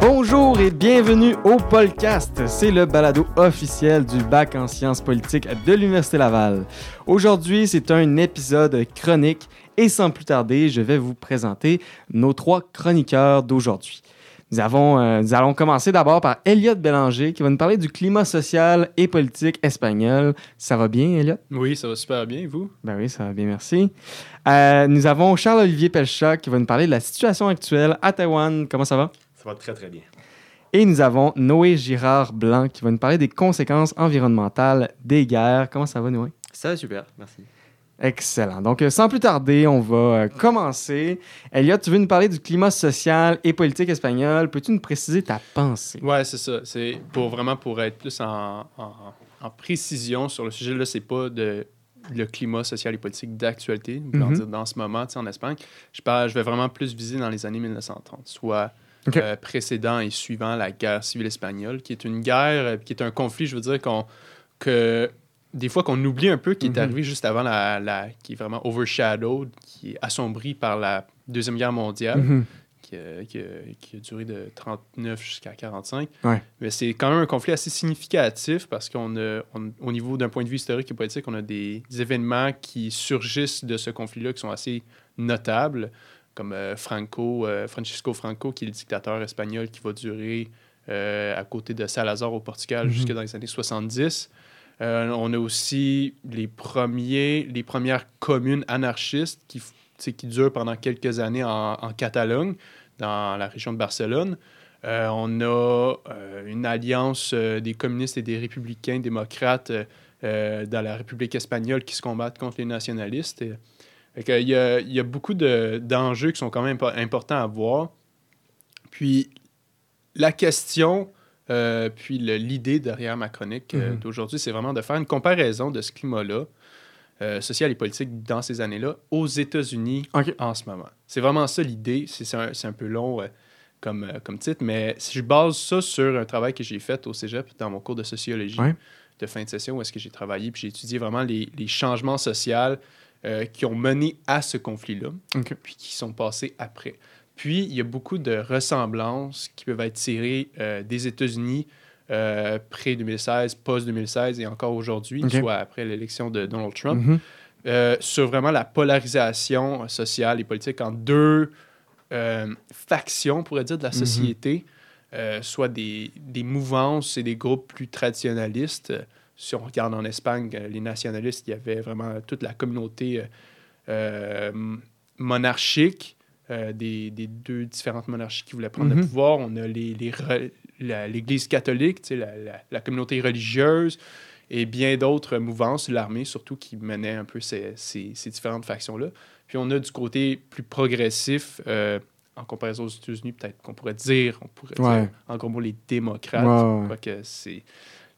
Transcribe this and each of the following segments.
Bonjour et bienvenue au Podcast. C'est le balado officiel du bac en sciences politiques de l'Université Laval. Aujourd'hui, c'est un épisode chronique et sans plus tarder, je vais vous présenter nos trois chroniqueurs d'aujourd'hui. Nous, avons, euh, nous allons commencer d'abord par Elliot Bélanger qui va nous parler du climat social et politique espagnol. Ça va bien, Elliot? Oui, ça va super bien, vous? Ben oui, ça va bien, merci. Euh, nous avons Charles-Olivier Pelcha qui va nous parler de la situation actuelle à Taïwan. Comment ça va? Ça va très, très bien. Et nous avons Noé Girard Blanc qui va nous parler des conséquences environnementales des guerres. Comment ça va, Noé? Ça va super, merci. Excellent. Donc, euh, sans plus tarder, on va euh, commencer. Elliot, tu veux nous parler du climat social et politique espagnol? Peux-tu nous préciser ta pensée? Ouais, c'est ça. C'est pour vraiment pour être plus en, en, en précision sur le sujet. Là, c'est pas de le climat social et politique d'actualité, mm dire dans ce moment, tu sais, en Espagne. Je, parle, je vais vraiment plus viser dans les années 1930, soit Ok. euh, précédent et suivant la guerre civile espagnole, qui est une guerre, euh, qui est un conflit, je veux dire, qu'on, que des fois qu'on oublie un peu, qui est Mhm. arrivé juste avant la, la- qui est vraiment overshadowed, qui est assombri par la Deuxième Guerre mondiale Mhm. qui a, qui a- qui a duré de 39 jusqu'à 45. Ouais. Mais c'est quand même un conflit assez significatif parce qu'on a, on- au niveau d'un point de vue historique et politique, on a des, des événements qui surgissent de ce conflit-là qui sont assez notables, comme euh, Franco, euh, Francisco Franco, qui est le dictateur espagnol qui va durer euh, à côté de Salazar au Portugal Mhm. jusque dans les années 70. Euh, on a aussi les, premiers, les premières communes anarchistes qui, qui durent pendant quelques années en, Catalogne, dans la région de Barcelone. Euh, on a euh, une alliance des communistes et des républicains démocrates dans la République espagnole qui se combattent contre les nationalistes. Et, il, y a, beaucoup de- d'enjeux qui sont quand même impo- importants à voir. Puis la question, euh, puis l'idée derrière ma chronique euh, Mhm. d'aujourd'hui, c'est vraiment de faire une comparaison de ce climat-là, euh, social et politique dans ces années-là, aux États-Unis en ce moment. C'est vraiment ça l'idée. C'est un, un peu long comme, comme titre, mais si je base ça sur un travail que j'ai fait au cégep dans mon cours de sociologie Ouais. de fin de session, où est-ce que j'ai travaillé, puis j'ai étudié vraiment les, les changements sociaux qui ont mené à ce conflit-là, puis qui sont passés après. Puis, il y a beaucoup de ressemblances qui peuvent être tirées euh, des États-Unis euh, pré-2016, post-2016 et encore aujourd'hui, soit après l'élection de Donald Trump Mhm. euh, sur vraiment la polarisation sociale et politique en deux euh, factions, on pourrait dire, de la Mhm. société, soit des, des mouvances et des groupes plus traditionnalistes. Si on regarde en Espagne, les nationalistes, il y avait vraiment toute la communauté monarchique euh, des, des deux différentes monarchies qui voulaient prendre Mhm. le pouvoir. On a les, les l'Église catholique, la, la- la communauté religieuse, et bien d'autres mouvances, l'armée surtout, qui menait un peu ces, ces- ces différentes factions-là. Puis on a du côté plus progressif, euh, en comparaison aux États-Unis, peut-être qu'on pourrait dire, on pourrait Ouais. dire, en gros les démocrates. Ouais, ouais. c'est...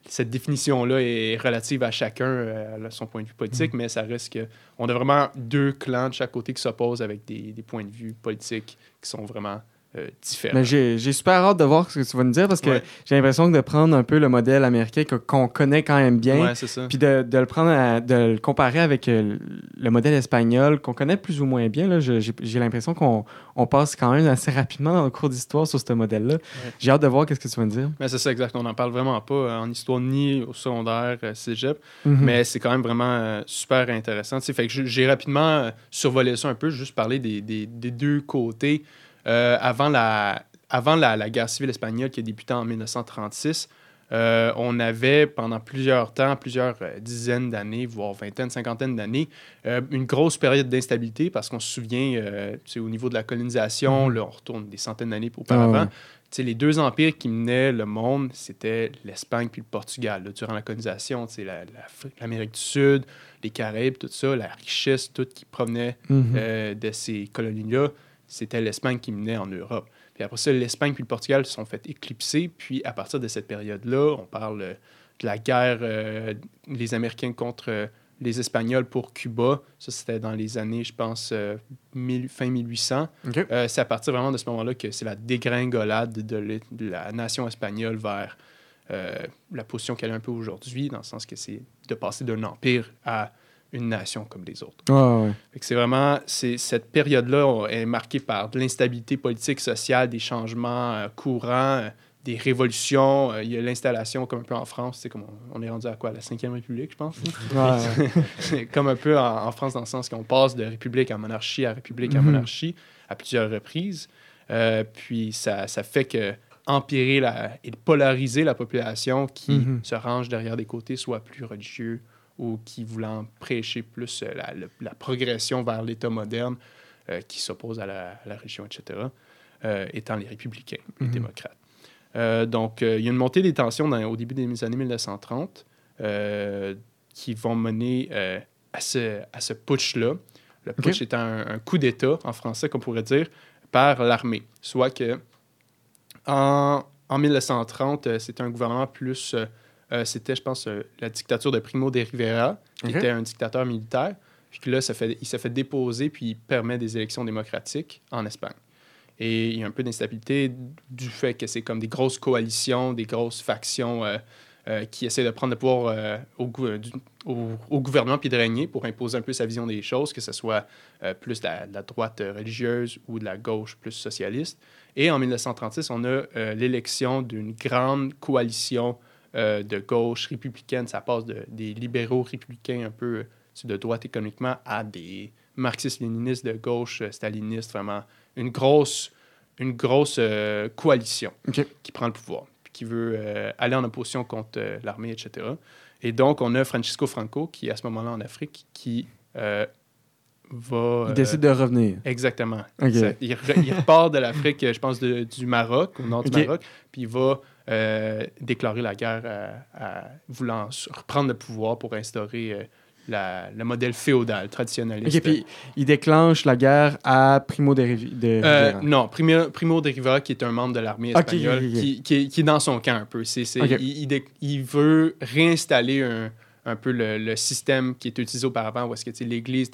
Cette définition-là est relative à chacun, euh, à son point de vue Mm. politique, mais ça reste que on a vraiment deux clans de chaque côté qui s'opposent avec des, des points de vue politiques qui sont vraiment euh, différents. Mais j'ai super hâte de voir ce que tu vas nous dire parce que Ouais. j'ai l'impression que de prendre un peu le modèle américain qu'on connaît quand même bien, puis de, de le prendre, à- de le comparer avec euh, le modèle espagnol qu'on connaît plus ou moins bien. J'ai l'impression qu'on on passe quand même assez rapidement dans le cours d'histoire sur ce modèle-là. J'ai hâte de voir qu'est-ce que tu vas nous dire. Mais c'est ça, exact. On n'en parle vraiment pas euh, en histoire ni au secondaire, euh, cégep. Mhm. Mais c'est quand même vraiment super intéressant. Fait que j'ai- rapidement survolé ça un peu, juste parler des, des- des deux côtés. Euh, avant la, avant la, la guerre civile espagnole qui a débuté en 1936, euh, on avait pendant plusieurs temps, plusieurs euh, dizaines d'années, voire vingtaine, cinquantaine d'années, euh, une grosse période d'instabilité parce qu'on se souvient, au niveau de la colonisation, Mhm. là, on retourne des centaines d'années auparavant. Sais, les deux empires qui menaient le monde, c'était l'Espagne puis le Portugal. là, durant la colonisation, la- l'Amérique du Sud, les Caraïbes, tout ça, la richesse, tout qui provenait Mhm. de ces colonies-là, c'était l'Espagne qui menait en Europe. Puis après ça, l'Espagne puis le Portugal se sont fait éclipser. Puis à partir de cette période-là, on parle euh, de la guerre, euh, les Américains contre euh, les Espagnols pour Cuba. Ça, c'était dans les années, je pense, euh, mille- fin 1800. OK. Euh, c'est à partir vraiment de ce moment-là que c'est la dégringolade de, de la nation espagnole vers la position qu'elle a un peu aujourd'hui, dans le sens que c'est de passer d'un empire à une nation comme les autres. Ouais. C'est vraiment, cette période-là est marquée par de l'instabilité politique, sociale, des changements euh, courants, euh, des révolutions. Euh, il y a l'installation, comme un peu en France, c'est comme on, on est rendu à quoi, la Cinquième République, je pense. Ouais. C'est comme un peu en, en France, dans le sens qu'on passe de république à monarchie à république à Mhm. monarchie à plusieurs reprises. Euh, puis ça, ça fait que empirer la, et polariser la population qui Mhm. se range derrière des côtés, soit plus religieux ou qui voulant prêcher plus euh, la, progression vers l'État moderne euh, qui s'oppose à la, à la religion, etc., euh, étant les républicains, les Mhm. démocrates. Donc, il y a une montée des tensions dans- au début des années 1930 euh, qui vont mener à ce, à ce putsch-là. Le putsch étant un, un coup d'État, en français, qu'on pourrait dire, par l'armée. Soit que en, en 1930, euh, c'était un gouvernement plus. Euh, c'était, je pense, euh, la dictature de Primo de Rivera, qui était un dictateur militaire. Puis que là, ça fait, il s'est fait déposer, puis il permet des élections démocratiques en Espagne. Et il y a un peu d'instabilité du fait que c'est comme des grosses coalitions, des grosses factions euh, qui essaient de prendre le pouvoir au, gou- du- au- au gouvernement puis de régner pour imposer un peu sa vision des choses, que ce soit plus de la, de la droite religieuse ou de la gauche plus socialiste. Et en 1936, on a l'élection d'une grande coalition euh, de gauche républicaine. Ça passe de, des libéraux républicains un peu euh, de droite économiquement à des marxistes-léninistes de gauche, euh, stalinistes, vraiment une grosse, une grosse euh, coalition qui prend le pouvoir, puis qui veut euh, aller en opposition contre euh, l'armée, etc. Et donc, on a Francisco Franco, qui est à ce moment-là en Afrique, qui euh, va... Il euh, décide de revenir. Exactement. Il, re- il repart de l'Afrique, je pense, de- du Maroc, au nord Ok. du Maroc, puis il va euh, déclarer la guerre à, à- voulant reprendre le pouvoir pour instaurer euh, la- le modèle féodal, traditionnaliste. OK, puis il déclenche la guerre à Primo de, Rivi- de Euh, Rivera. non, Primo, Primo de Rivera, qui est un membre de l'armée espagnole. Qui, qui est, qui est dans son camp un peu. C'est- Ok. il, il dé- il veut réinstaller un, un peu le, le système qui était utilisé auparavant, où est-ce que l'Église,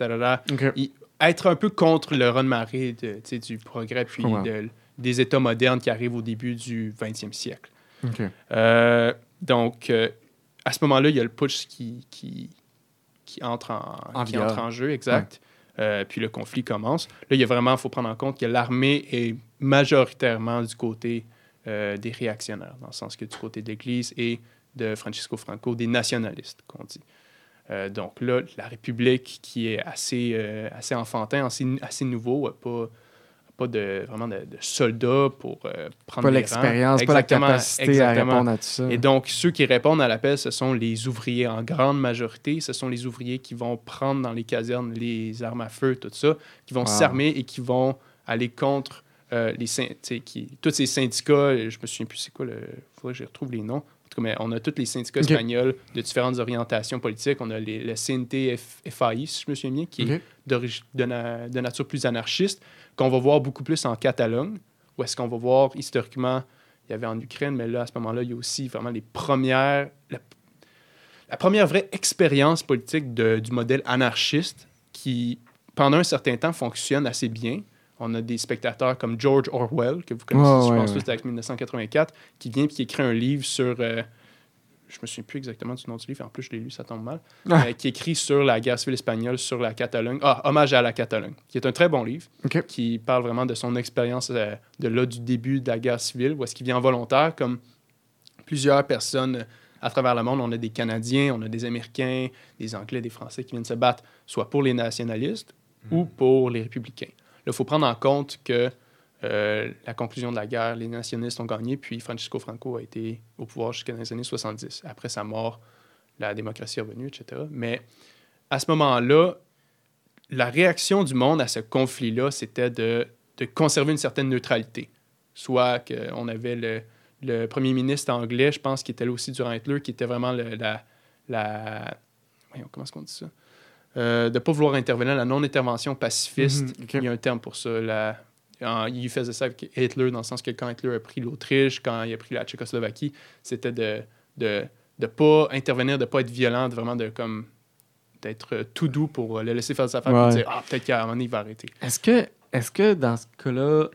être un peu contre le raz-de-marée du progrès puis de- des États modernes qui arrivent au début du 20e siècle. Euh, donc, euh, à ce moment-là, il y a le putsch qui, qui, qui, entre, en, En qui vigueur. entre en jeu, exact. Euh, puis le conflit commence. Là, il y a vraiment, faut prendre en compte que l'armée est majoritairement du côté des réactionnaires, dans le sens que du côté de l'Église et de Francisco Franco, des nationalistes, qu'on dit. Euh, donc là, la République, qui est assez, euh, assez enfantin, assez, assez nouveau, pas, pas de, vraiment de, de soldats pour euh, prendre Pas l'expérience, pas la Exactement, capacité à répondre à tout ça. Et donc, ceux qui répondent à l'appel, ce sont les ouvriers en grande majorité. Ce sont les ouvriers qui vont prendre dans les casernes les armes à feu, tout ça, qui vont Wow. s'armer et qui vont aller contre euh, les qui, tous ces syndicats. Je me souviens plus c'est quoi le. faudrait que je retrouve les noms. En tout cas, mais on a tous les syndicats espagnols de différentes orientations politiques. On a les, le CNT-FAI, si je me souviens bien, qui est na- de nature plus anarchiste, qu'on va voir beaucoup plus en Catalogne, où est-ce qu'on va voir historiquement, il y avait en Ukraine, mais là, à ce moment-là, il y a aussi vraiment les premières, la, la première vraie expérience politique de- du modèle anarchiste qui, pendant un certain temps, fonctionne assez bien. On a des spectateurs comme George Orwell, que vous connaissez, je ouais, pense, ouais. tous avec 1984, qui vient et qui écrit un livre sur... euh, je me souviens plus exactement du nom du livre, en plus je l'ai lu, ça tombe mal Ah. euh, qui écrit sur la guerre civile espagnole, sur la Catalogne. Ah, Hommage à la Catalogne, qui est un très bon livre, qui parle vraiment de son expérience euh, de là, du début de la guerre civile, où est-ce qu'il vient volontaire, comme plusieurs personnes euh, à travers le monde. On a des Canadiens, on a des Américains, des Anglais, des Français qui viennent se battre, soit pour les nationalistes ou pour les républicains. Là, il faut prendre en compte que euh, la conclusion de la guerre, les nationalistes ont gagné, puis Francisco Franco a été au pouvoir jusqu'à les années 70. Après sa mort, la démocratie est revenue, etc. Mais à ce moment-là, la réaction du monde à ce conflit-là, c'était de, de conserver une certaine neutralité. Soit qu'on avait le, le premier ministre anglais, je pense, qui était là aussi durant Hitler, qui était vraiment le- la, la... Voyons, comment est-ce qu'on dit ça? Euh, de ne pas vouloir intervenir, la non-intervention pacifiste. Mhm, ok. Il y a un terme pour ça. La, en- il faisait ça avec Hitler, dans le sens que quand Hitler a pris l'Autriche, quand il a pris la Tchécoslovaquie, c'était de ne de, de pas intervenir, de ne pas être violent, de vraiment de comme d'être tout doux pour le laisser faire sa affaires Ouais. et dire Ah, peut-être qu'à un moment donné, il va arrêter. Est-ce que, est que dans ce cas-là,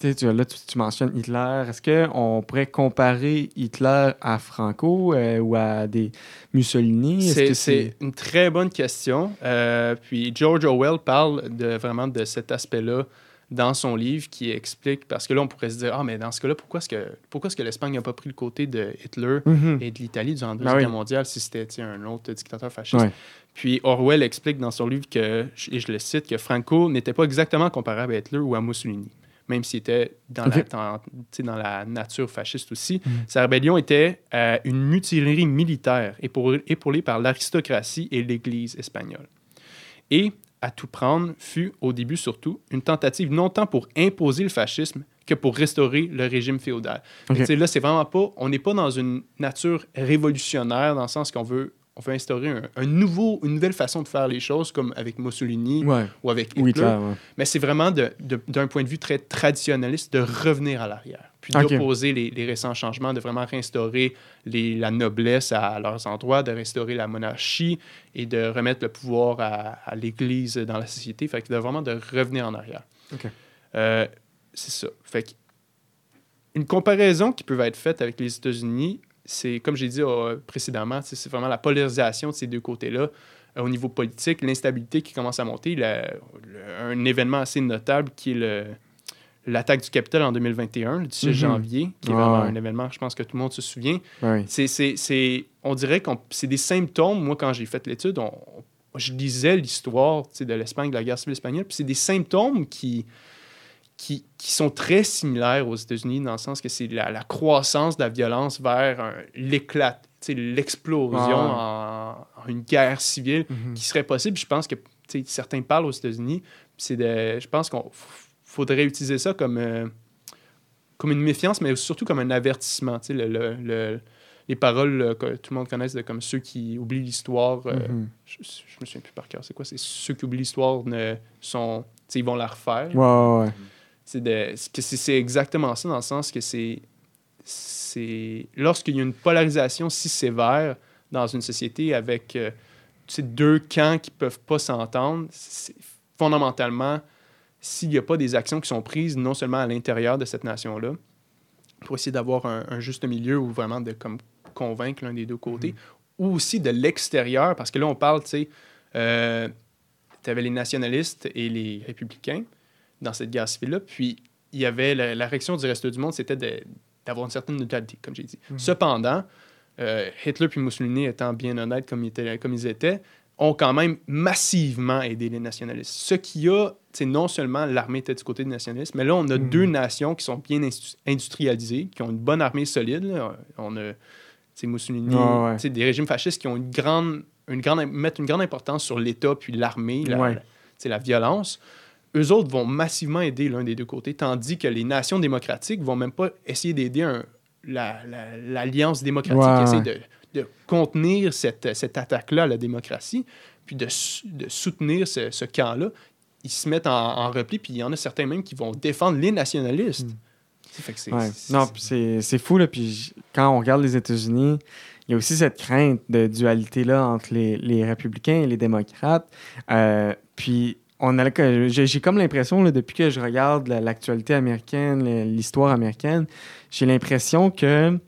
tu là, tu, tu mentionnes Hitler, est-ce qu'on pourrait comparer Hitler à Franco euh, ou à des Mussolini? C'est une très bonne question. Euh, puis George Orwell parle de, vraiment de cet aspect-là dans son livre qui explique, parce que là, on pourrait se dire, ah, mais dans ce cas-là, pourquoi est-ce que, pourquoi est-ce que l'Espagne n'a pas pris le côté de Hitler Mhm. et de l'Italie durant la Ben Deuxième oui. Guerre mondiale si c'était un autre dictateur fasciste? Puis Orwell explique dans son livre que, et je le cite, que Franco n'était pas exactement comparable à Hitler ou à Mussolini, même s'il était dans, la, dans, dans nature fasciste aussi. Mhm. Sa rébellion était euh, une mutinerie militaire épaulée, épaulée par l'aristocratie et l'Église espagnole. Et, à tout prendre, fut, au début surtout, une tentative non tant pour imposer le fascisme que pour restaurer le régime féodal. Fait que, Ok. tu sais, Là, c'est vraiment pas... On n'est pas dans une nature révolutionnaire dans le sens qu'on veut, on veut instaurer un, un nouveau, une nouvelle façon de faire les choses, comme avec Mussolini Ouais. ou avec Hitler. Oui, clair, ouais. Mais c'est vraiment de- de- d'un point de vue très traditionnaliste de revenir à l'arrière, puis Ok. d'opposer les, les récents changements, de vraiment réinstaurer les- la noblesse à leurs endroits, de restaurer la monarchie et de remettre le pouvoir à, à l'Église dans la société. Fait que de vraiment de revenir en arrière. Euh, c'est ça. Fait que une comparaison qui peut être faite avec les États-Unis, c'est, comme j'ai dit euh, précédemment, c'est vraiment la polarisation de ces deux côtés-là. Euh, au niveau politique, l'instabilité qui commence à monter, la- le- un événement assez notable qui est le, l'attaque du Capitole en 2021, le 17 Mhm. janvier, qui est vraiment ouais. un événement, je pense que tout le monde se souvient. C'est, on dirait que c'est des symptômes. Moi, quand j'ai fait l'étude, on- on- je lisais l'histoire de l'Espagne, de la guerre civile espagnole, puis c'est des symptômes qui, qui, qui sont très similaires aux États-Unis, dans le sens que c'est la, la croissance de la violence vers l'éclat, l'explosion Ah en, en une guerre civile Mhm. qui serait possible. Je pense que certains parlent aux États-Unis. C'est de, je pense qu'on faudrait utiliser ça comme, euh, comme une méfiance, mais surtout comme un avertissement. Le, le- le- les paroles euh, que tout le monde connaisse de comme ceux qui oublient l'histoire. euh, Mhm. je, je me souviens plus par cœur. C'est quoi? C'est ceux qui oublient l'histoire ne sont. Ils vont la refaire. Ouais. C'est exactement ça, dans le sens que c'est. c'est Lorsqu'il y a une polarisation si sévère dans une société avec euh, deux camps qui peuvent pas s'entendre, c'est fondamentalement, s'il n'y a pas des actions qui sont prises non seulement à l'intérieur de cette nation-là, pour essayer d'avoir un, un juste milieu ou vraiment de comme, convaincre l'un des deux côtés, ou aussi de l'extérieur, parce que là, on parle, tu sais, euh, tu avais les nationalistes et les républicains dans cette guerre civile-là, puis il y avait la, la réaction du reste du monde, c'était d'avoir une certaine neutralité, comme j'ai dit. Mhm. Cependant, euh, Hitler puis Mussolini, étant bien honnêtes comme comme ils étaient ont quand même massivement aidé les nationalistes. Ce qui a, c'est non seulement l'armée était du côté des nationalistes, mais là, on a Mhm. deux nations qui sont bien industrialisées, qui ont une bonne armée solide. là. On a, Mussolini, ouais. sais, des régimes fascistes qui ont une grande, une grande, mettent une grande importance sur l'État puis l'armée, la, Ouais. la- violence. Eux autres vont massivement aider l'un des deux côtés, tandis que les nations démocratiques vont même pas essayer d'aider la- l'alliance démocratique Ouais, qui essaie ouais. de, de contenir cette, cette attaque-là à la démocratie, puis de, soutenir ce, ce camp-là. Ils se mettent en, en repli, puis il y en a certains même qui vont défendre les nationalistes. Mm. Fait que Ouais. Non, c'est- fou, là. Puis quand on regarde les États-Unis, il y a aussi cette crainte de dualité-là entre les, les républicains et les démocrates. Euh, puis on a que- j'ai comme l'impression, depuis que je regarde la- l'actualité américaine, l'histoire américaine, j'ai l'impression que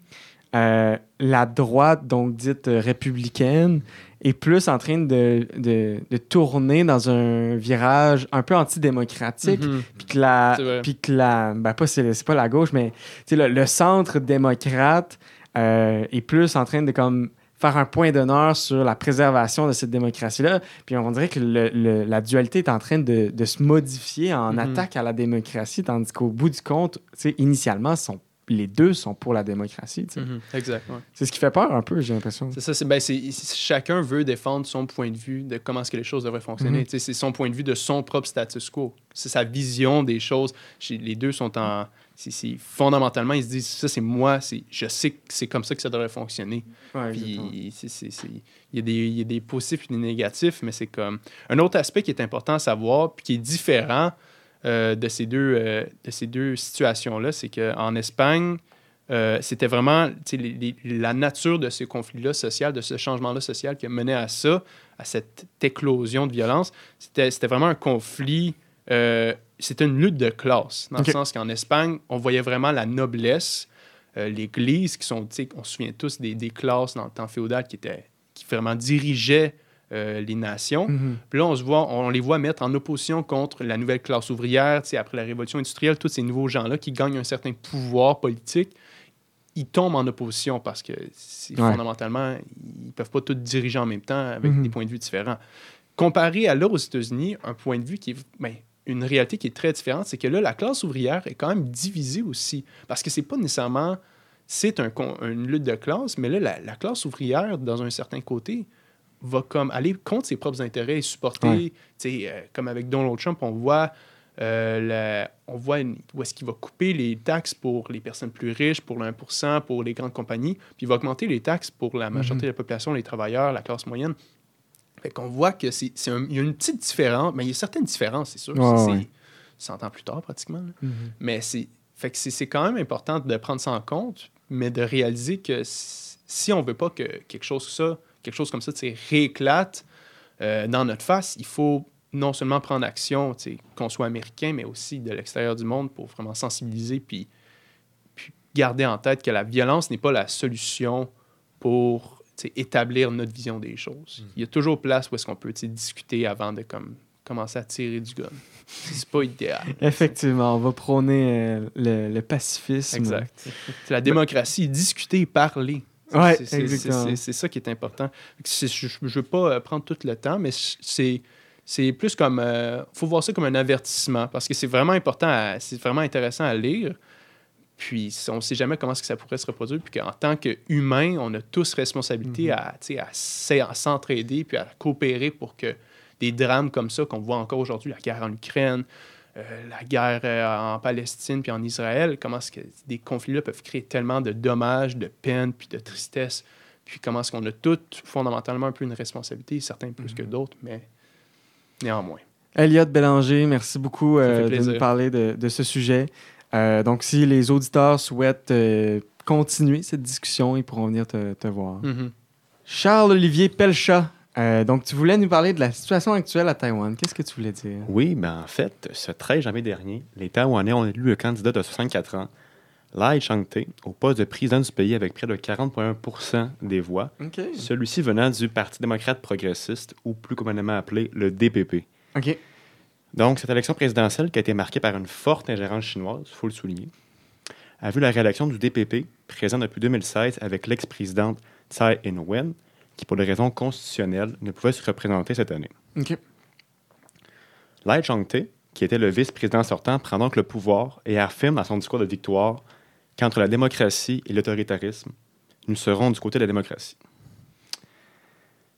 euh, la droite, donc dite euh, républicaine, est plus en train de, de- de tourner dans un virage un peu antidémocratique Mhm. puis que la puis que la ben pas c'est c'est pas la gauche mais le, le centre démocrate euh, est plus en train de comme faire un point d'honneur sur la préservation de cette démocratie là puis on dirait que le- le- la dualité est en train de, de se modifier en Mhm. attaque à la démocratie tandis qu'au bout du compte initialement sont les deux sont pour la démocratie. Exact. ouais. c'est ce qui fait peur un peu j'ai l'impression C'est ça, c'est, ben, c'est, chacun veut défendre son point de vue de comment est-ce que les choses devraient fonctionner. Mhm. C'est son point de vue de son propre status quo. C'est sa vision des choses. Les deux sont en... C'est, fondamentalement, ils se disent, ça c'est moi, c'est, je sais que c'est comme ça que ça devrait fonctionner. Ouais. Puis il y, a des, il y a des positifs et des négatifs, mais c'est comme... Un autre aspect qui est important à savoir, puis qui est différent euh, de, ces deux, euh, de ces deux situations-là, c'est qu'en Espagne, euh, c'était vraiment les- les- la nature de ce conflit-là social, de ce changement-là social qui a mené à ça, à cette éclosion de violence. C'était vraiment un conflit, c'était une lutte de classe, dans le sens qu'en Espagne, on voyait vraiment la noblesse, l'Église, qui sont, on se souvient tous des, des classes dans le temps féodal qui, étaient, qui vraiment dirigeaient euh, les nations. Mhm. Puis là, on, se voit, on les voit mettre en opposition contre la nouvelle classe ouvrière, après la révolution industrielle, tous ces nouveaux gens-là qui gagnent un certain pouvoir politique, ils tombent en opposition parce que c'est- Ouais. fondamentalement, ils peuvent pas tous diriger en même temps avec Mhm. des points de vue différents. Comparé à là aux États-Unis, un point de vue qui est ben, une réalité qui est très différente, c'est que là, la classe ouvrière est quand même divisée aussi. Parce que c'est pas nécessairement. C'est un, une lutte de classe, mais là, la, la classe ouvrière, dans un certain côté, va comme aller contre ses propres intérêts et supporter, Ouais. tu sais, euh, comme avec Donald Trump, on voit, euh, la- on voit une- où est-ce qu'il va couper les taxes pour les personnes plus riches, pour le 1 pour les grandes compagnies, puis il va augmenter les taxes pour la majorité de la population, les travailleurs, la classe moyenne. Fait qu'on voit que c'est, il y a une petite différence, mais il y a certaines différences, c'est sûr. Ouais, c'est, ouais. c'est 100 ans plus tard, pratiquement. Mhm. Mais c'est, fait que c'est, quand même important de prendre ça en compte, mais de réaliser que si, on veut pas que quelque chose, ça, quelque chose comme ça rééclate euh, dans notre face, il faut non seulement prendre action, qu'on soit américain, mais aussi de l'extérieur du monde pour vraiment sensibiliser puis, puis garder en tête que la violence n'est pas la solution pour établir notre vision des choses. Il y a toujours place où est-ce qu'on peut discuter avant de comme, commencer à tirer du gun. C'est pas idéal. Effectivement, on va prôner euh, le, le pacifisme. Exact. C'est la démocratie, discuter, parler. Ouais, C'est- ça qui est important. Je ne veux pas euh, prendre tout le temps, mais c'est c'est plus comme. Il faut voir ça comme un avertissement parce que c'est vraiment important, c'est vraiment intéressant à lire. Puis on ne sait jamais comment que ça pourrait se reproduire. Puis qu'en tant qu'humain, on a tous responsabilité tu sais, à à s'entraider puis à coopérer pour que des drames comme ça qu'on voit encore aujourd'hui, la guerre en Ukraine, euh, la guerre euh, en Palestine puis en Israël, comment est-ce que des conflits-là peuvent créer tellement de dommages, de peine puis de tristesse. Puis comment est-ce qu'on a tous fondamentalement un peu une responsabilité, certains plus Mhm. que d'autres, mais néanmoins. Elliot Bélanger, merci beaucoup euh, de nous parler de, de ce sujet. Donc, si les auditeurs souhaitent continuer cette discussion, ils pourront venir te, te voir. Mhm. Charles-Olivier Pelchat, euh, donc tu voulais nous parler de la situation actuelle à Taïwan. Qu'est-ce que tu voulais dire? Oui, ben en fait, ce 13 janvier dernier, les Taïwanais ont élu le candidat de 64 ans, Lai Chang-te, au poste de président du pays avec près de 40,1% des voix, celui-ci venant du Parti démocrate progressiste, ou plus communément appelé le DPP. OK. Donc, cette élection présidentielle qui a été marquée par une forte ingérence chinoise, il faut le souligner, a vu la réélection du DPP, présent depuis 2016 avec l'ex-présidente Tsai Ing-wen, qui, pour des raisons constitutionnelles, ne pouvait se représenter cette année. OK. Lai Chang-te, qui était le vice-président sortant, prend donc le pouvoir et affirme dans son discours de victoire qu'entre la démocratie et l'autoritarisme, nous serons du côté de la démocratie.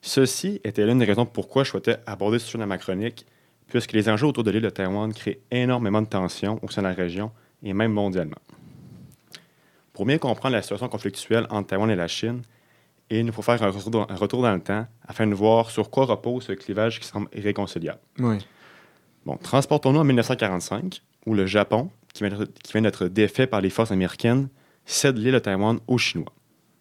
Ceci était l'une des raisons pourquoi je souhaitais aborder ce sujet dans ma chronique, puisque les enjeux autour de l'île de Taïwan créent énormément de tensions au sein de la région et même mondialement. Pour mieux comprendre la situation conflictuelle entre Taïwan et la Chine, il nous faut faire un retour dans, un retour dans le temps afin de voir sur quoi repose ce clivage qui semble irréconciliable. Oui. Bon, transportons-nous en 1945, où le Japon, qui vient d'être- qui vient d'être défait par les forces américaines, cède l'île de Taïwan aux Chinois.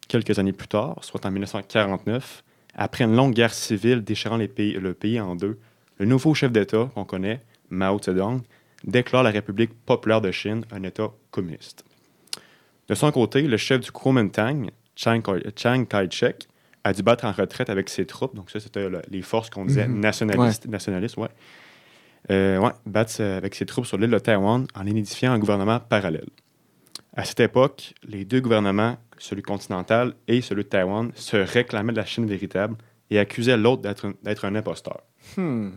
Quelques années plus tard, soit en 1949, après une longue guerre civile déchirant les pays- le pays en deux, le nouveau chef d'État qu'on connaît, Mao Zedong, déclare la République populaire de Chine un État communiste. De son côté, le chef du Kuomintang, Chiang Kai- Chiang Kai-shek, a dû battre en retraite avec ses troupes. Donc ça, c'était le- les forces qu'on disait Mhm. nationalistes, nationalistes, ouais. Euh, ouais, battre euh, avec ses troupes sur l'île de Taïwan en édifiant un gouvernement parallèle. À cette époque, les deux gouvernements, celui continental et celui de Taïwan, se réclamaient de la Chine véritable et accusaient l'autre d'être un- d'être un imposteur. Hmm.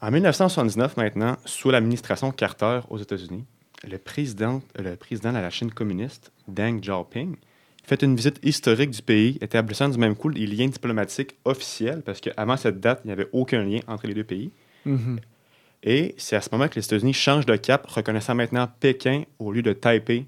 En 1979, maintenant, sous l'administration Carter aux États-Unis, le président, le président de la Chine communiste, Deng Xiaoping, fait une visite historique du pays, établissant du même coup les liens diplomatiques officiels, parce qu'avant cette date, il n'y avait aucun lien entre les deux pays. Mhm. Et c'est à ce moment que les États-Unis changent de cap, reconnaissant maintenant Pékin au lieu de Taipei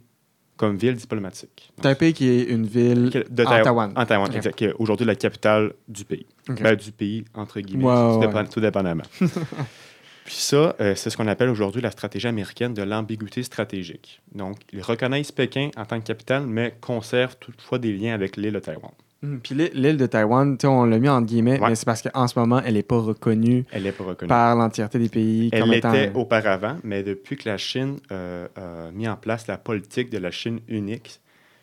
comme ville diplomatique. Donc, Taipei, qui est une ville de en Taï- Taïwan. En Taïwan, exact, qui est aujourd'hui la capitale du pays. Ben, du pays, entre guillemets, Ouais, tout, ouais. dépend- tout dépendamment. Puis ça, euh, c'est ce qu'on appelle aujourd'hui la stratégie américaine de l'ambiguïté stratégique. Donc, ils reconnaissent Pékin en tant que capitale, mais conservent toutefois des liens avec l'île de Taïwan. Hum, Puis l'île- de Taïwan, on l'a mis entre guillemets, Ouais. mais c'est parce qu'en ce moment, elle n'est pas reconnue Elle n'est pas reconnue. par l'entièreté des pays Elle étant... l'était auparavant, mais depuis que la Chine euh, a mis en place la politique de la Chine unique,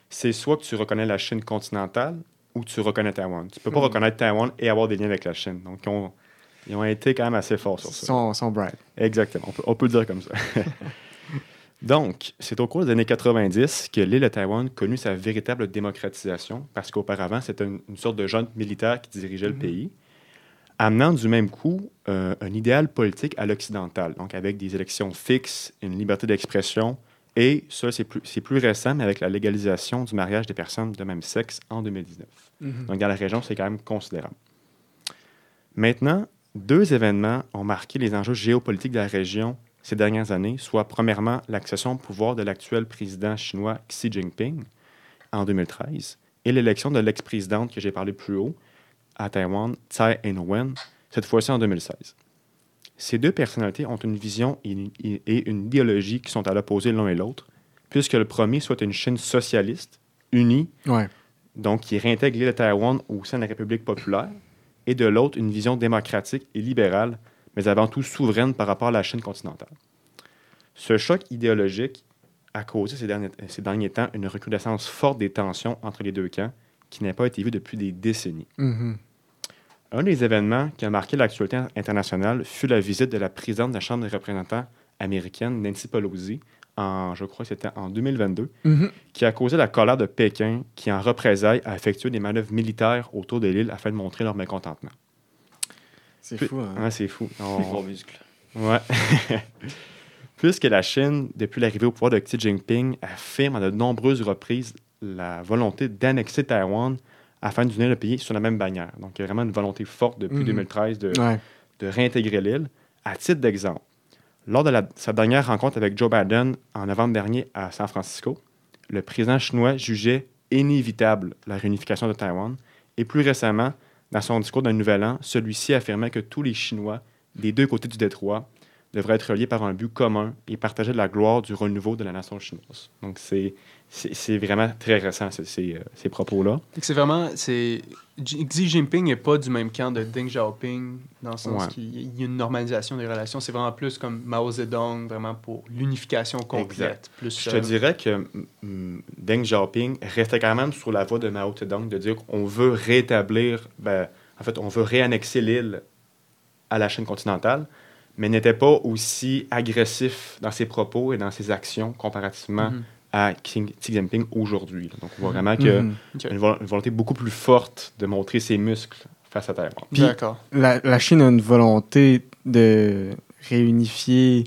c'est soit que tu reconnais la Chine continentale ou tu reconnais Taïwan. Tu peux pas Hmm. reconnaître Taïwan et avoir des liens avec la Chine. Donc, ont, ils ont été quand même assez forts sur ça. Son, son bright. Exactement, on peut, on peut le dire comme ça. Donc, c'est au cours des années 90 que l'île de Taïwan connut sa véritable démocratisation, parce qu'auparavant, c'était une, une sorte de junte militaire qui dirigeait le Mhm. pays, amenant du même coup euh, un idéal politique à l'occidental, donc avec des élections fixes, une liberté d'expression, et ça, c'est plus, c'est plus récent, mais avec la légalisation du mariage des personnes de même sexe en 2019. Donc, dans la région, c'est quand même considérable. Maintenant, deux événements ont marqué les enjeux géopolitiques de la région ces dernières années, soit premièrement l'accession au pouvoir de l'actuel président chinois Xi Jinping en 2013 et l'élection de l'ex-présidente que j'ai parlé plus haut à Taïwan, Tsai Ing-wen, cette fois-ci en 2016. Ces deux personnalités ont une vision et une- et une idéologie qui sont à l'opposé l'un et l'autre, puisque le premier soit une Chine socialiste, unie, Ouais. donc qui réintègre l'île de Taïwan au sein de la République populaire, et de l'autre, une vision démocratique et libérale, mais avant tout souveraine par rapport à la Chine continentale. Ce choc idéologique a causé ces derniers, ces derniers temps une recrudescence forte des tensions entre les deux camps qui n'a pas été vue depuis des décennies. Mhm. Un des événements qui a marqué l'actualité internationale fut la visite de la présidente de la Chambre des représentants américaine, Nancy Pelosi, en, je crois que c'était en 2022, Mhm. qui a causé la colère de Pékin, qui en représailles a effectué des manœuvres militaires autour de l'île afin de montrer leur mécontentement. C'est fou, hein? Hein, c'est fou. On- Gros muscle. Ouais. Puisque la Chine, depuis l'arrivée au pouvoir de Xi Jinping, affirme à de nombreuses reprises la volonté d'annexer Taïwan afin d'unir le pays sur la même bannière. Donc, il y a vraiment une volonté forte depuis Mhm. 2013 de, Ouais. de réintégrer l'île. À titre d'exemple, lors de sa dernière rencontre avec Joe Biden en novembre dernier à San Francisco, le président chinois jugeait inévitable la réunification de Taïwan. Et plus récemment, dans son discours d'un nouvel an, celui-ci affirmait que tous les Chinois des deux côtés du détroit devraient être reliés par un but commun et partager la gloire du renouveau de la nation chinoise. Donc, c'est c'est- vraiment très récent, ces, ces, euh, ces propos-là. C'est vraiment. Xi Jinping n'est pas du même camp de Deng Xiaoping, dans le sens Ouais. qu'il y a une normalisation des relations. C'est vraiment plus comme Mao Zedong, vraiment pour l'unification complète. Plus, Je te euh, dirais que Deng Xiaoping restait quand même sur la voie de Mao Zedong de dire qu'on veut rétablir, ben, en fait, on veut réannexer l'île à la Chine continentale, mais n'était pas aussi agressif dans ses propos et dans ses actions comparativement mhm. À Xi Xi Jinping aujourd'hui. Donc, on voit vraiment qu'il y a Mhm. Une, vol- une volonté beaucoup plus forte de montrer ses muscles face à Taïwan. Puis- D'accord. La, la Chine a une volonté de réunifier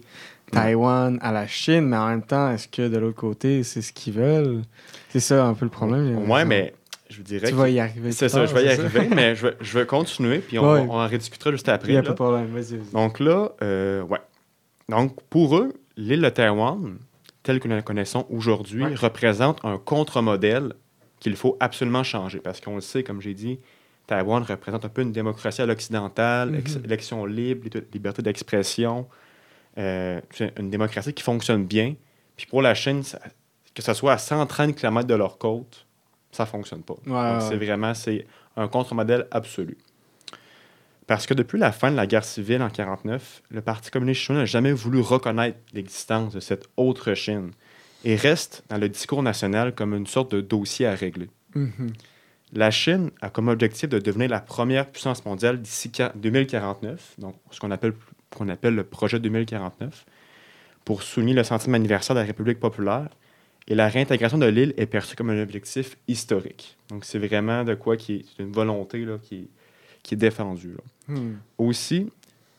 Taïwan à la Chine, mais en même temps, est-ce que de l'autre côté, c'est ce qu'ils veulent? C'est ça un peu le problème. l'impression. mais je vous dirais Tu vas y arriver. c'est ça, je vais y arriver, mais je vais, je vais continuer, puis on, Ouais. on en rediscutera juste Il après. n'y a là. pas de problème. Vas-y, vas-y. Donc là, euh, ouais. Donc pour eux, l'île de Taïwan, telle que nous la connaissons aujourd'hui, Ouais. représente un contre-modèle qu'il faut absolument changer. Parce qu'on le sait, comme j'ai dit, Taïwan représente un peu une démocratie à l'occidentale, Mhm. élection libre, lib- liberté d'expression, euh, une démocratie qui fonctionne bien. Puis pour la Chine, ça- que ce soit à 130 km de leur côte, ça fonctionne pas. Ouais, Donc, ouais. c'est vraiment c'est un contre-modèle absolu. Parce que depuis la fin de la guerre civile en 1949, le Parti communiste chinois n'a jamais voulu reconnaître l'existence de cette autre Chine et reste dans le discours national comme une sorte de dossier à régler. Mhm. La Chine a comme objectif de devenir la première puissance mondiale d'ici qua- 2049, donc ce qu'on appelle, qu'on appelle le projet 2049, pour souligner le centième anniversaire de la République populaire. Et la réintégration de l'île est perçue comme un objectif historique. Donc c'est vraiment de quoi qui est une volonté là, qui, est- qui est défendue. là. Hmm. Aussi,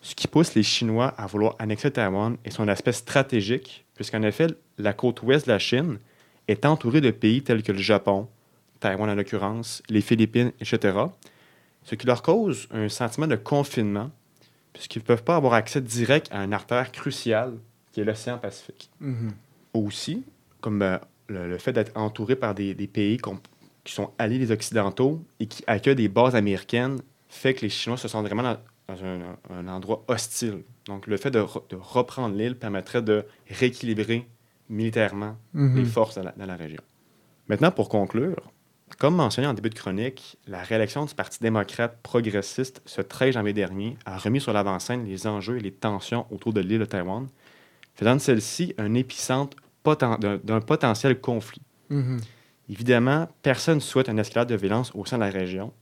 ce qui pousse les Chinois à vouloir annexer Taïwan est son aspect stratégique, puisqu'en effet, la côte ouest de la Chine est entourée de pays tels que le Japon, Taïwan en l'occurrence, les Philippines, etc., ce qui leur cause un sentiment de confinement, puisqu'ils ne peuvent pas avoir accès direct à une artère cruciale qui est l'océan Pacifique. Mhm. Aussi, comme euh, le, le fait d'être entouré par des, des pays qui sont alliés des Occidentaux et qui accueillent des bases américaines fait que les Chinois se sentent vraiment dans, dans un, un endroit hostile. Donc, le fait de, re- de reprendre l'île permettrait de rééquilibrer militairement Mhm. les forces dans la, dans la région. Maintenant, pour conclure, comme mentionné en début de chronique, la réélection du Parti démocrate progressiste ce 13 janvier dernier a remis sur l'avant-scène les enjeux et les tensions autour de l'île de Taïwan, faisant de celle-ci un épicentre poten- d'un d'un potentiel conflit. Mhm. Évidemment, personne ne souhaite une escalade de violence au sein de la région.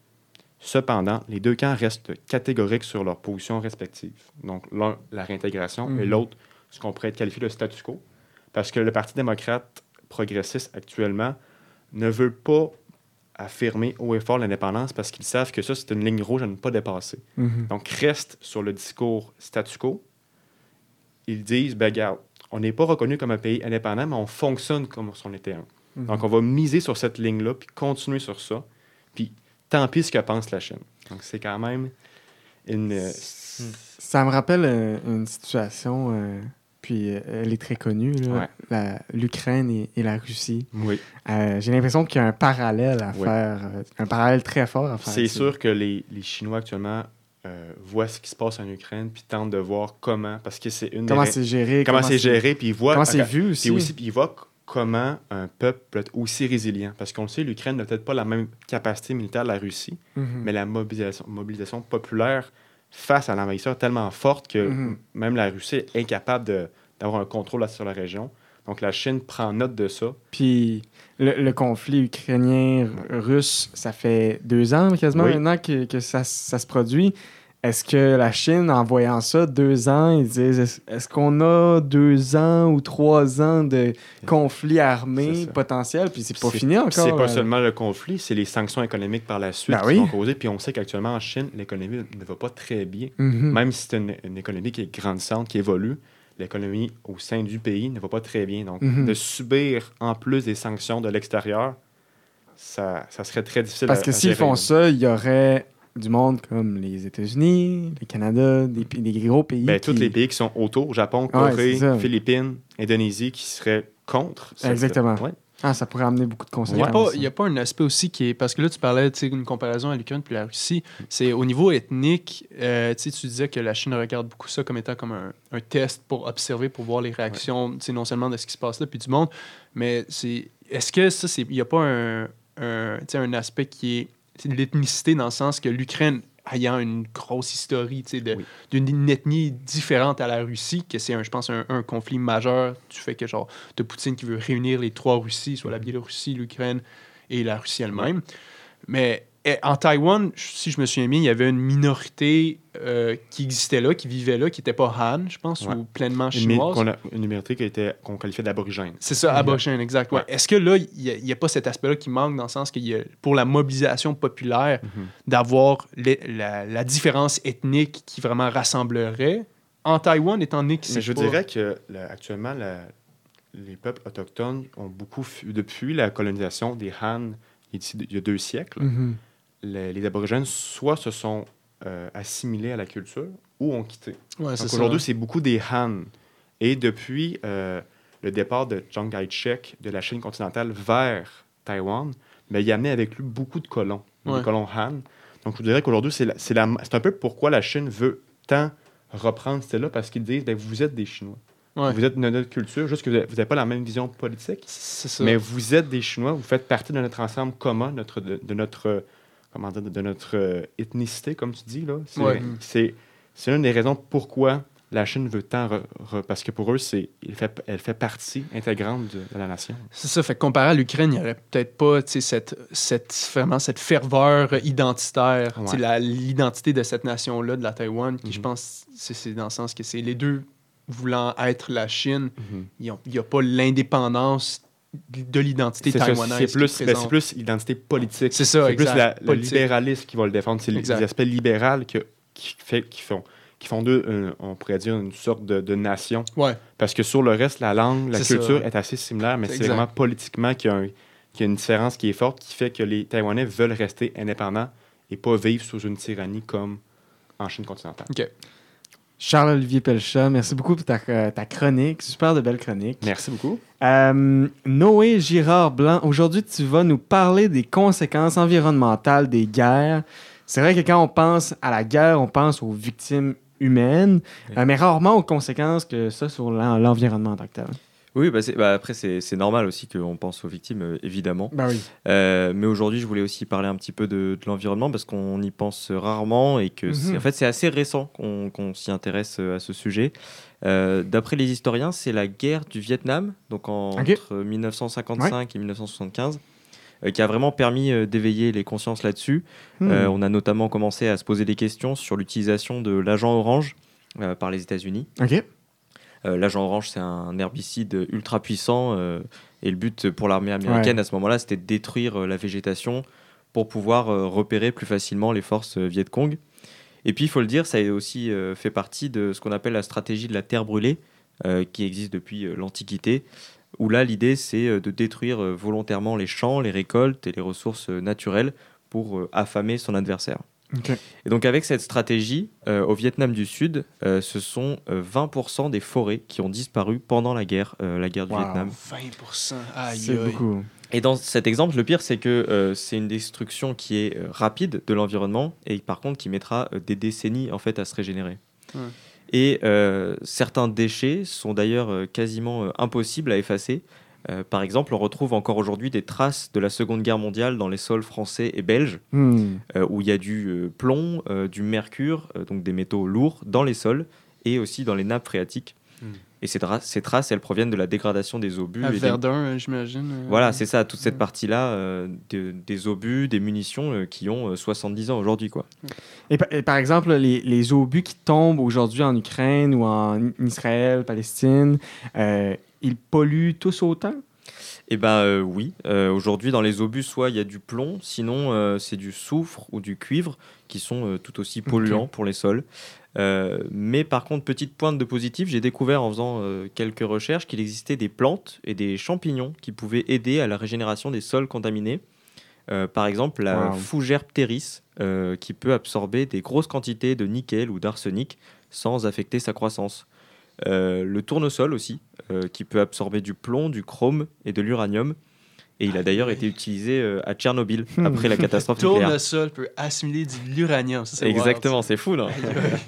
Cependant, les deux camps restent catégoriques sur leurs positions respectives. Donc, l'un, la réintégration, et Mhm. l'autre, ce qu'on pourrait qualifier de statu quo. Parce que le Parti démocrate progressiste actuellement ne veut pas affirmer haut et fort l'indépendance parce qu'ils savent que ça, c'est une ligne rouge à ne pas dépasser. Mhm. Donc, reste sur le discours statu quo. Ils disent, ben, regarde, on n'est pas reconnu comme un pays indépendant, mais on fonctionne comme si on était un. Mhm. Donc, on va miser sur cette ligne-là, puis continuer sur ça. Puis, tant pis ce que pense la Chine. Donc, c'est quand même une. euh, Ça me rappelle euh, une situation, euh, puis elle est très connue, Ouais. l'Ukraine et, et la Russie. Oui. J'ai l'impression qu'il y a un parallèle à Oui. faire, un parallèle très fort à faire. C'est sûr que les, les Chinois actuellement euh, voient ce qui se passe en Ukraine, puis tentent de voir comment, parce que c'est une. Comment c'est géré. comment c'est géré, puis ils voient. Comment c'est vu aussi. Puis aussi, puis ils voient c- comment un peuple peut être aussi résilient. Parce qu'on le sait, l'Ukraine n'a peut-être pas la même capacité militaire de la Russie, Mhm. mais la mobilisation, mobilisation populaire face à l'envahisseur est tellement forte que Mhm. même la Russie est incapable d'avoir un contrôle sur la région. Donc la Chine prend note de ça. Puis le, le conflit ukrainien-russe, ça fait deux ans quasiment Oui. maintenant que, que ça, ça se produit. Est-ce que la Chine, en voyant ça, deux ans, ils disent est-ce, qu'on a deux ans ou trois ans de conflit armé potentiel? Puis c'est pas fini encore. C'est pas euh. seulement le conflit, c'est les sanctions économiques par la suite Ben qui oui. sont causées. Puis on sait qu'actuellement en Chine, l'économie ne va pas très bien. Mhm. Même si c'est une, une économie qui est grandissante, qui évolue, l'économie au sein du pays ne va pas très bien. Donc, Mhm. de subir en plus des sanctions de l'extérieur, ça, ça serait très difficile Parce à- que s'ils font ça, il y aurait du monde comme les États-Unis, le Canada, des, gros pays. Ben, qui- Tous les pays qui sont autour, Japon, Ouais, Corée. Philippines, Indonésie, qui seraient contre. cette- Exactement. Ouais. Ah, ça pourrait amener beaucoup de Il n'y conséquences. a, pas- il y a pas un aspect aussi qui est. Parce que là, tu parlais d'une comparaison à l'Ukraine puis la Russie. C'est au niveau ethnique, euh, tu sais, tu disais que la Chine regarde beaucoup ça comme étant comme un, un test pour observer, pour voir les réactions, tu sais, non seulement de ce qui se passe là, puis du monde, mais c'est. Est-ce que ça, c'est. Il n'y a pas un, un, tu sais, un aspect qui est. l'ethnicité dans le sens que l'Ukraine ayant une grosse historie Oui. d'une ethnie différente à la Russie, que c'est, je pense, un, un conflit majeur du fait que, genre, de Poutine qui veut réunir les trois Russies, soit la Biélorussie, l'Ukraine et la Russie elle-même. Mais en Taïwan, si je me souviens bien, il y avait une minorité euh, qui existait là, qui vivait là, qui n'était pas Han, je pense, Ouais. ou pleinement Une, chinoise. a- une minorité qui était- qu'on qualifiait d'aborigène. C'est ça, aborigène, exact. ouais. Ouais. Est-ce que là, il n'y a, pas cet aspect-là qui manque dans le sens qu'il y a, pour la mobilisation populaire, Mhm. d'avoir la, la différence ethnique qui vraiment rassemblerait? En Taïwan, étant donné que c'est je pas- dirais que là, actuellement, la- les peuples autochtones ont beaucoup, depuis la colonisation des Han, il y a- il y a deux siècles, Mhm. Les, les aborigènes soit se sont euh, assimilés à la culture ou ont quitté. Ouais, Donc aujourd'hui, c'est beaucoup des Han. Et depuis euh, le départ de Chiang Kai-shek de la Chine continentale vers Taïwan, ben, il a amené avec lui beaucoup de colons, Ouais. des colons Han. Donc je vous dirais qu'aujourd'hui, c'est c'est un peu pourquoi la Chine veut tant reprendre celle là parce qu'ils disent ben, vous êtes des Chinois. Ouais. Vous êtes de notre culture, juste que vous n'avez pas la même vision politique. Ça. Mais vous êtes des Chinois, vous faites partie de notre ensemble commun, notre, de, de notre, comment dire, de, notre euh, ethnicité, comme tu dis. là. C'est, Ouais. c'est, c'est l'une des raisons pourquoi la Chine veut tant... re- re- parce que pour eux, c'est, il fait, elle fait partie intégrante de, de la nation. C'est ça, fait que comparé à l'Ukraine, il n'y aurait peut-être pas tu sais, cette, cette, vraiment cette ferveur identitaire, Ouais. la- l'identité de cette nation-là, de la Taïwan, qui je Mhm. pense, c'est c'est dans le sens que c'est les deux voulant être la Chine, Mhm. il n'y a, pas l'indépendance de l'identité taïwanaise. c'est plus, ben, plus l'identité politique. C'est ça, C'est plus la- le libéralisme qui va le défendre. C'est les, aspects libéraux qui, fait, qui, font, qui font d'eux, on pourrait dire, une sorte de, de nation. Ouais, Parce que sur le reste, la langue, la culture ça. est assez similaire, mais C'est vraiment politiquement qu'il y, un- y a une différence qui est forte, qui fait que les Taïwanais veulent rester indépendants et pas vivre sous une tyrannie comme en Chine continentale. OK. Charles-Olivier Pelchat, merci beaucoup pour ta, euh, ta chronique. Super de belle chronique. Merci beaucoup. Euh, Noé Girard Blanc, aujourd'hui, tu vas nous parler des conséquences environnementales des guerres. C'est vrai que quand on pense à la guerre, on pense aux victimes humaines, Oui. euh, mais rarement aux conséquences que ça sur l'en- l'environnement en tant que tel. Oui, bah bah après, c'est normal aussi qu'on pense aux victimes, euh, évidemment. Oui. Euh, mais aujourd'hui, je voulais aussi parler un petit peu de, de l'environnement parce qu'on y pense rarement et que c'est- Mhm. en fait, c'est assez récent qu'on s'y intéresse euh, à ce sujet. Euh, D'après les historiens, c'est la guerre du Vietnam, donc en- entre 1955 et 1975, euh, qui a vraiment permis d'éveiller les consciences là-dessus. Hmm. Euh, on a notamment commencé à se poser des questions sur l'utilisation de l'agent orange euh, par les États-Unis. OK. Euh, L'agent orange, c'est un herbicide ultra puissant euh, et le but pour l'armée américaine à ce moment-là, c'était de détruire euh, la végétation pour pouvoir repérer plus facilement les forces Viet Cong. Et puis, il faut le dire, ça a aussi fait partie de ce qu'on appelle la stratégie de la terre brûlée, qui existe depuis l'Antiquité, où là, l'idée, c'est de détruire volontairement les champs, les récoltes et les ressources naturelles pour affamer son adversaire. Et donc avec cette stratégie, euh, au Vietnam du Sud, euh, ce sont euh, 20% des forêts qui ont disparu pendant la guerre, euh, la guerre du Wow. Vietnam. 20 Aïe, C'est aïe. beaucoup. Et dans cet exemple, le pire, c'est que euh, c'est une destruction qui est euh, rapide de l'environnement et par contre qui mettra euh, des décennies en fait à se régénérer. Ouais. Et euh, certains déchets sont d'ailleurs euh, quasiment euh, impossibles à effacer. Euh, par exemple, on retrouve encore aujourd'hui des traces de la Seconde Guerre mondiale dans les sols français et belges Hmm. euh, où il y a du euh, plomb, euh, du mercure, euh, donc des métaux lourds dans les sols et aussi dans les nappes phréatiques. Hmm. Et ces, tra- ces traces, elles proviennent de la dégradation des obus. À et Verdun, euh, j'imagine. euh, Voilà, c'est ça, toute cette partie-là euh, de- des obus, des munitions euh, qui ont euh, 70 ans aujourd'hui. quoi. Et, pa- et par exemple, les, les obus qui tombent aujourd'hui en Ukraine ou en Israël, Palestine, euh, ils polluent tous autant? Eh ben euh, oui, Euh, aujourd'hui dans les obus, soit il y a du plomb, sinon euh, c'est du soufre ou du cuivre qui sont tout aussi polluants pour les sols. Mais par contre, petite pointe de positif, j'ai découvert en faisant quelques recherches qu'il existait des plantes et des champignons qui pouvaient aider à la régénération des sols contaminés. Par exemple, la Wow. fougère pteris, euh, qui peut absorber des grosses quantités de nickel ou d'arsenic sans affecter sa croissance. Euh, le tournesol aussi, euh, qui peut absorber du plomb, du chrome et de l'uranium. Et il a d'ailleurs été utilisé euh, à Tchernobyl Hmm. après la catastrophe nucléaire. Tournesol peut assimiler de l'uranium. c'est Exactement, c'est fou, aïe.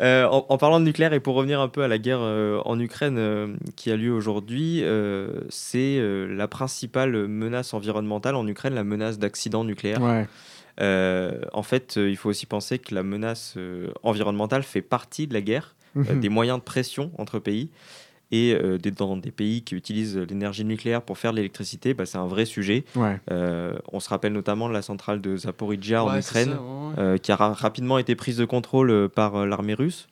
Euh, en, en parlant de nucléaire et pour revenir un peu à la guerre euh, en Ukraine qui a lieu aujourd'hui, c'est la principale menace environnementale en Ukraine, la menace d'accident nucléaire. Ouais. En fait, il faut aussi penser que la menace environnementale fait partie de la guerre, euh, Mhm. des moyens de pression entre pays. Et euh, des- dans des pays qui utilisent l'énergie nucléaire pour faire de l'électricité, bah, c'est un vrai sujet. Ouais. Euh, on se rappelle notamment de la centrale de Zaporizhia en Ouais, Ukraine ça, ouais, ouais. euh, qui a ra- rapidement été prise de contrôle par euh, l'armée russe.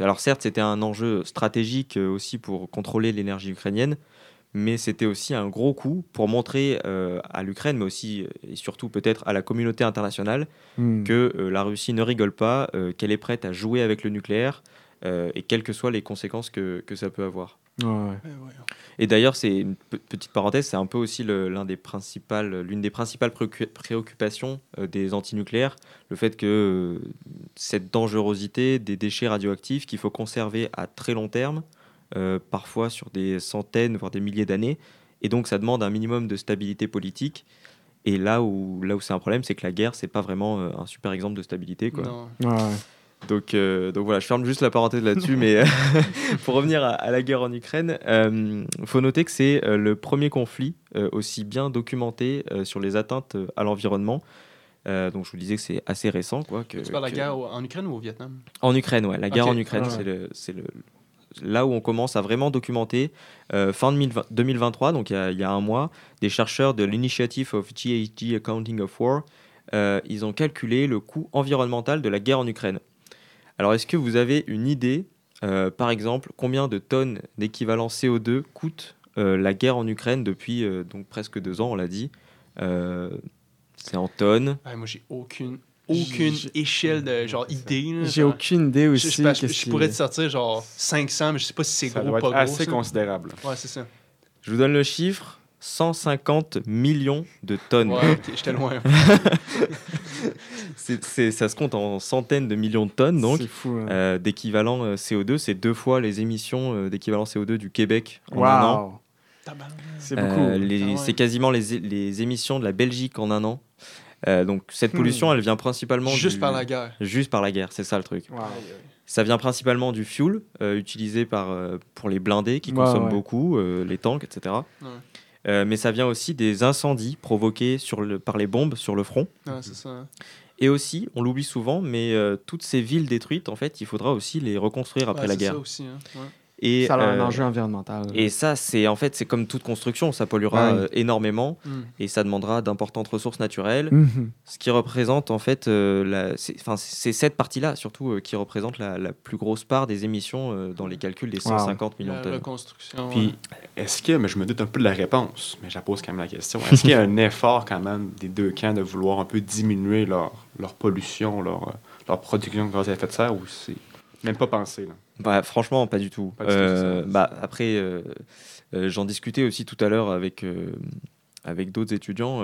Alors certes, c'était un enjeu stratégique euh, aussi pour contrôler l'énergie ukrainienne, mais c'était aussi un gros coup pour montrer euh, à l'Ukraine, mais aussi et surtout peut-être à la communauté internationale, Hmm. que euh, la Russie ne rigole pas, euh, qu'elle est prête à jouer avec le nucléaire, euh, et quelles que soient les conséquences que, que ça peut avoir. Ouais, ouais. Ouais, ouais. Et d'ailleurs, c'est une pe- petite parenthèse, c'est un peu aussi le- l'un des principales, l'une des principales préocu- préoccupations euh, des antinucléaires, le fait que euh, cette dangerosité des déchets radioactifs qu'il faut conserver à très long terme, euh, parfois sur des centaines voire des milliers d'années, et donc ça demande un minimum de stabilité politique. Et là où là où c'est un problème, c'est que la guerre, c'est pas vraiment euh, un super exemple de stabilité, quoi. Non. Ouais, ouais. Donc, euh, donc voilà, je ferme juste la parenthèse là-dessus, mais euh, pour revenir à, à la guerre en Ukraine, il faut noter que c'est euh, le premier conflit euh, aussi bien documenté euh, sur les atteintes euh, à l'environnement. Euh, donc je vous disais que c'est assez récent. Quoi, que, Tu parles de la guerre en Ukraine ou au Vietnam? En Ukraine, ouais. La guerre en Ukraine, Ah ouais. c'est le, c'est le, là où on commence à vraiment documenter. Euh, fin 2020 2023, donc il y, a, il y a un mois, des chercheurs de l'Initiative of GHG Accounting of War, euh, ils ont calculé le coût environnemental de la guerre en Ukraine. Alors est-ce que vous avez une idée, euh, par exemple, combien de tonnes d'équivalent CO2 coûte euh, la guerre en Ukraine depuis euh, donc presque deux ans, on l'a dit Euh, C'est en tonnes? Ah, Moi, j'ai aucune, aucune échelle de genre idée. J'ai aucune idée Je, aussi. je, je- je qui- pourrais te sortir genre 500, mais je sais pas si c'est gros ou pas être gros. assez ça. considérable. Ouais, c'est ça. Je vous donne le chiffre 150 millions de tonnes. Ouais, j'étais loin. C'est- c'est- ça se compte en centaines de millions de tonnes, donc. C'est fou. hein. euh, d'équivalent euh, CO2, c'est deux fois les émissions euh, d'équivalent CO2 du Québec en un an. C'est Euh, beaucoup. les- Ah ouais. C'est quasiment les, émissions de la Belgique en un an. Euh, donc cette Hmm. pollution, elle vient principalement Juste du- par la guerre. Juste par la guerre, c'est ça le truc. Wow. Ça vient principalement du fuel euh, utilisé par, euh, pour les blindés qui consomment ouais. beaucoup, euh, les tanks, etc. Euh, mais ça vient aussi des incendies provoqués sur le, par les bombes sur le front. C'est ça. hein. Et aussi, on l'oublie souvent, mais euh, toutes ces villes détruites, en fait, il faudra aussi les reconstruire après Ouais, la c'est guerre. ça aussi. hein. Ouais. Et, ça a un euh, enjeu environnemental. Et ça, c'est en fait, c'est comme toute construction, ça polluera Ouais. euh, énormément Mm. et ça demandera d'importantes ressources naturelles, Mhm. ce qui représente en fait, euh, la- c'est enfin, c'est cette partie-là surtout euh, qui représente la, la plus grosse part des émissions euh, dans les calculs des 150 millions de La tonnes. reconstruction. Puis, est-ce que, mais je me doute un peu de la réponse, mais je la pose quand même la question, est-ce qu'il y a un effort quand même des deux camps de vouloir un peu diminuer leur, leur pollution, leur, leur production de gaz à effet de serre, ou c'est même pas pensé? Là? Bah, franchement, pas du tout. Pas du tout, Euh, bah, après, euh, euh, j'en discutais aussi tout à l'heure avec, avec d'autres étudiants.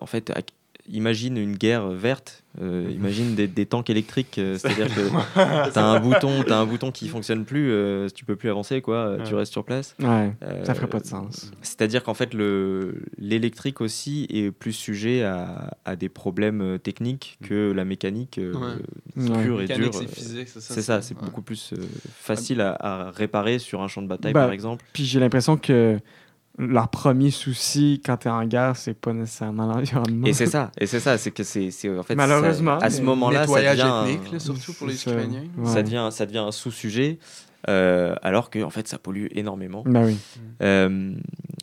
en fait, ac- imagine une guerre verte, euh, imagine des, des tanks électriques, euh, c'est-à-dire que tu as un bouton, as un bouton qui fonctionne plus, euh, tu peux plus avancer, quoi, euh, tu restes sur place. Ouais, Euh, ça ferait pas de sens. C'est-à-dire qu'en fait, le- l'électrique aussi est plus sujet à, à des problèmes techniques que la mécanique euh, Ouais. Ouais. pure et Mécanique, dure. c'est ça. C'est ça, c'est ouais. beaucoup plus euh, facile à, à réparer sur un champ de bataille, Bah, par exemple. Puis j'ai l'impression que leur premier souci quand t'es en guerre, c'est pas nécessairement l'environnement. Et c'est ça, et c'est ça, c'est que c'est en fait Malheureusement, ça- à ce moment-là, ça devient, ethnique, là, surtout pour les. Ukrainiens. Ouais. ça devient ça devient un sous-sujet, euh, alors que en fait ça pollue énormément. Ben oui. Euh,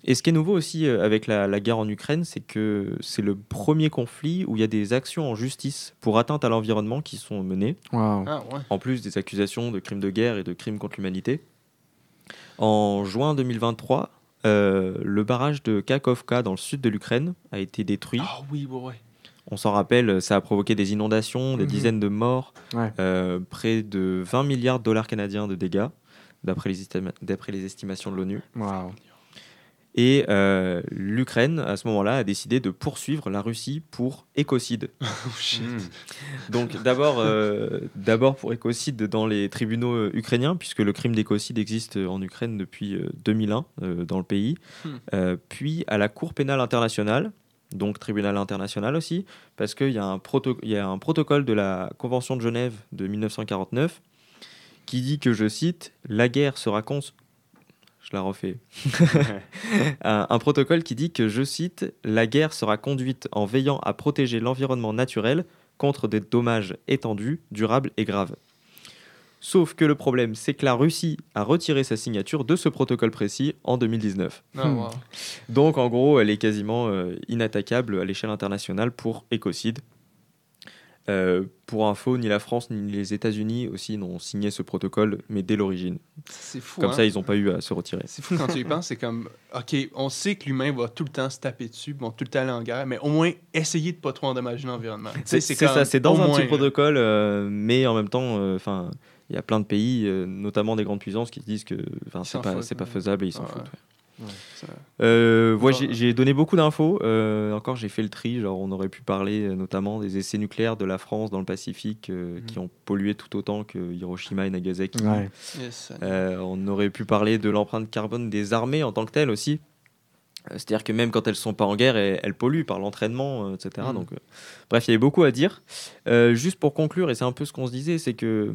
et ce qui est nouveau aussi euh, avec la, la guerre en Ukraine, c'est que c'est le premier conflit où il y a des actions en justice pour atteinte à l'environnement qui sont menées. Wow. Ah ouais. en plus des accusations de crimes de guerre et de crimes contre l'humanité. En juin 2023, euh, le barrage de Kakovka dans le sud de l'Ukraine a été détruit. Ah oui, ouais, ouais. On s'en rappelle, ça a provoqué des inondations, des Mhm. dizaines de morts, Ouais. euh, près de 20 milliards de dollars canadiens de dégâts, d'après les, estimations de l'ONU. Wow. Et euh, l'Ukraine, à ce moment-là, a décidé de poursuivre la Russie pour écocide. Oh shit. Donc d'abord, euh, d'abord pour écocide dans les tribunaux euh, ukrainiens, puisque le crime d'écocide existe en Ukraine depuis euh, 2001 euh, dans le pays, Hmm. Euh, puis à la Cour pénale internationale, donc tribunal international aussi, parce qu'il y, a un y a un protocole de la Convention de Genève de 1949 qui dit que, je cite, la guerre sera cons... Je la refais. un, un protocole qui dit que, je cite, la guerre sera conduite en veillant à protéger l'environnement naturel contre des dommages étendus, durables et graves. Sauf que le problème, c'est que la Russie a retiré sa signature de ce protocole précis en 2019. Ah, wow. Donc en gros, elle est quasiment euh, inattaquable à l'échelle internationale pour écocide. Euh, pour info, ni la France ni les États-Unis aussi n'ont signé ce protocole, mais dès l'origine. C'est fou. Comme hein. ça, ils n'ont pas eu à se retirer. C'est fou quand tu y penses, c'est comme, OK, on sait que l'humain va tout le temps se taper dessus, vont tout le temps aller en guerre, mais au moins essayer de pas trop endommager l'environnement. C'est ça, c'est dans un moins, petit là. protocole, euh, mais en même temps, euh, enfin, il y a plein de pays, euh, notamment des grandes puissances, qui disent que, c'est pas, pas faisable et ils s'en Ouais, foutent. ouais. Ouais. Ça- Euh, ouais, j'ai- donné beaucoup d'infos. Euh, encore, j'ai fait le tri. Genre, on aurait pu parler euh, notamment des essais nucléaires de la France dans le Pacifique euh, qui ont pollué tout autant que Hiroshima et Nagasaki. Ouais. Yes, ça- Euh, on aurait pu parler de l'empreinte carbone des armées en tant que telles aussi. C'est-à-dire que même quand elles sont pas en guerre, elles, elles polluent par l'entraînement, euh, etc. Mhm. Donc, euh, bref, il y avait beaucoup à dire. Euh, juste pour conclure, et c'est un peu ce qu'on se disait, c'est que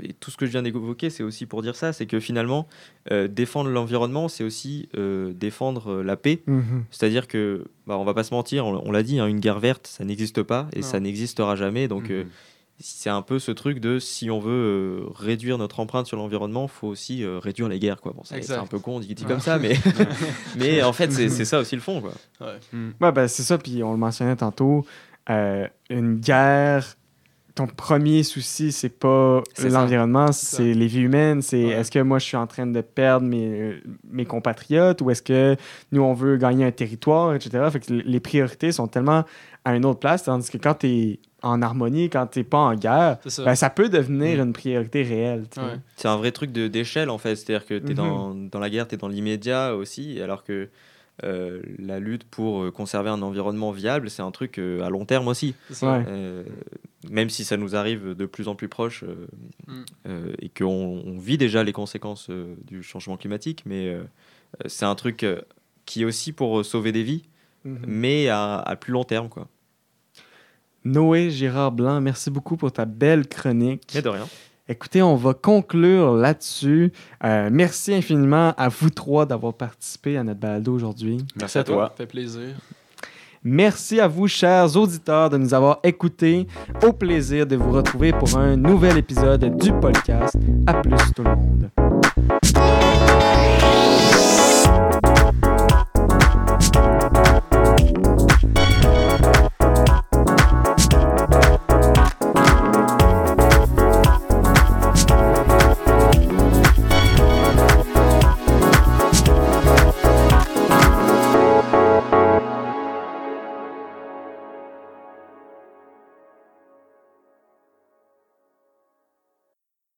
et tout ce que je viens d'évoquer, c'est aussi pour dire ça, c'est que finalement, euh, défendre l'environnement, c'est aussi euh, défendre euh, la paix. Mhm. C'est-à-dire que, bah, on va pas se mentir, on, on l'a dit, hein, une guerre verte, ça n'existe pas et Non. ça n'existera jamais. Donc, euh, Mhm. C'est un peu ce truc de si on veut euh, réduire notre empreinte sur l'environnement, faut aussi euh, réduire les guerres. Quoi. Bon, c'est un peu con, dit, dit comme ça, mais, mais en fait, c'est c'est ça aussi le fond. Quoi. ouais. Ouais, ben c'est ça, puis on le mentionnait tantôt. euh, une guerre, ton premier souci, c'est pas l'environnement, C'est c'est les vies humaines. C'est Ouais. est-ce que moi, je suis en train de perdre mes, mes compatriotes ou est-ce que nous, on veut gagner un territoire, etc. Fait que les priorités sont tellement à une autre place, tandis que quand tu es en harmonie, quand tu pas en guerre, ça. ben, ça peut devenir une priorité réelle. Ouais. C'est un vrai truc de- d'échelle, en fait. C'est-à-dire que tu es Mhm. dans, dans la guerre, tu es dans l'immédiat aussi, alors que euh, la lutte pour euh, conserver un environnement viable, c'est un truc euh, à long terme aussi. C'est ça. Ouais. Euh, même si ça nous arrive de plus en plus proche euh, Mm. euh, et qu'on on vit déjà les conséquences euh, du changement climatique, mais c'est un truc euh, qui est aussi pour sauver des vies, Mhm. mais à, à plus long terme. Quoi. Noé Gérard Blanc, merci beaucoup pour ta belle chronique. Mais de rien. Écoutez, on va conclure là-dessus. Euh, merci infiniment à vous trois d'avoir participé à notre balado aujourd'hui. Merci à toi. Ça fait plaisir. Merci à vous, chers auditeurs, de nous avoir écoutés. Au plaisir de vous retrouver pour un nouvel épisode du podcast. À plus tout le monde.